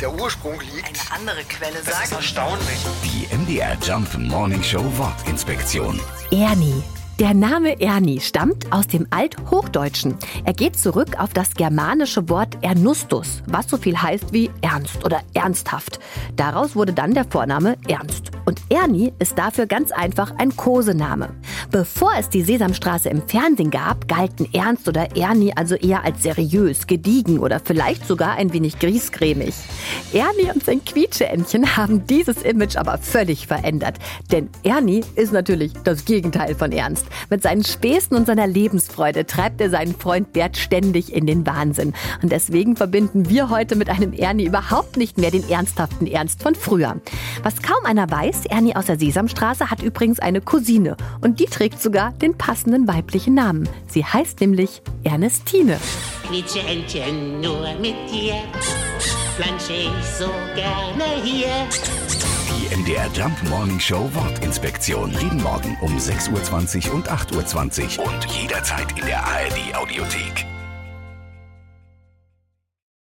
der Ursprung liegt. Eine andere Quelle Das ist sagt. erstaunlich. Die MDR Jump Morning Show Wortinspektion. Ernie. Der Name Ernie stammt aus dem Althochdeutschen. Er geht zurück auf das germanische Wort Ernustus, was so viel heißt wie ernst oder ernsthaft. Daraus wurde dann der Vorname Ernst. Und Ernie ist dafür ganz einfach ein Kosename. Bevor es die Sesamstraße im Fernsehen gab, galten Ernst oder Ernie also eher als seriös, gediegen oder vielleicht sogar ein wenig griesgrämig. Ernie und sein Quietscheentchen haben dieses Image aber völlig verändert. Denn Ernie ist natürlich das Gegenteil von Ernst. Mit seinen Späßen und seiner Lebensfreude treibt er seinen Freund Bert ständig in den Wahnsinn. Und deswegen verbinden wir heute mit einem Ernie überhaupt nicht mehr den ernsthaften Ernst von früher. Was kaum einer weiß, Ernie aus der Sesamstraße hat übrigens eine Cousine. Und die trägt sogar den passenden weiblichen Namen. Sie heißt nämlich Ernestine. Quietscheentchen, nur mit dir flansche ich so gerne hier. Die MDR Jump Morning Show Wortinspektion. Jeden Morgen um 6.20 Uhr und 8.20 Uhr und jederzeit in der ARD Audiothek.